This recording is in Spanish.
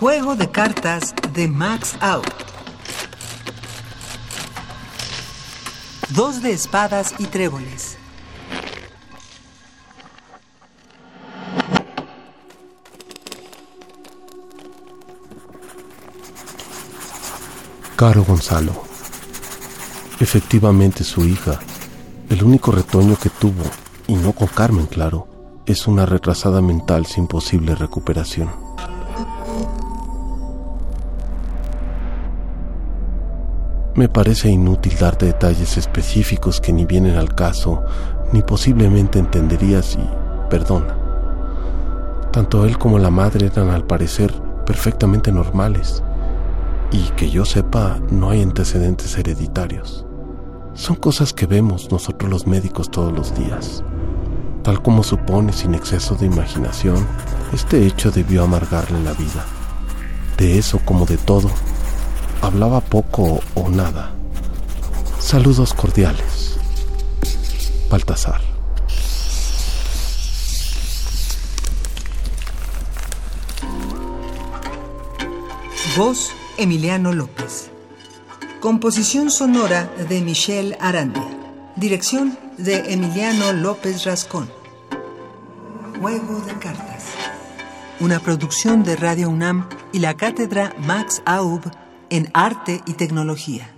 Juego de cartas de Max Out. Dos de espadas y tréboles. Caro Gonzalo. Efectivamente su hija, el único retoño que tuvo, y no con Carmen, claro, es una retrasada mental sin posible recuperación. Me parece inútil darte detalles específicos que ni vienen al caso, ni posiblemente entenderías y perdona. Tanto él como la madre eran al parecer perfectamente normales y que yo sepa no hay antecedentes hereditarios. Son cosas que vemos nosotros los médicos todos los días. Tal como supone sin exceso de imaginación, este hecho debió amargarle la vida. De eso como de todo, hablaba poco o nada. Saludos cordiales. Baltasar. Voz Emiliano López. Composición sonora de Michelle Arandia. Dirección de Emiliano López Rascón. Juego de cartas. Una producción de Radio UNAM y la cátedra Max Aub en Arte y Tecnología.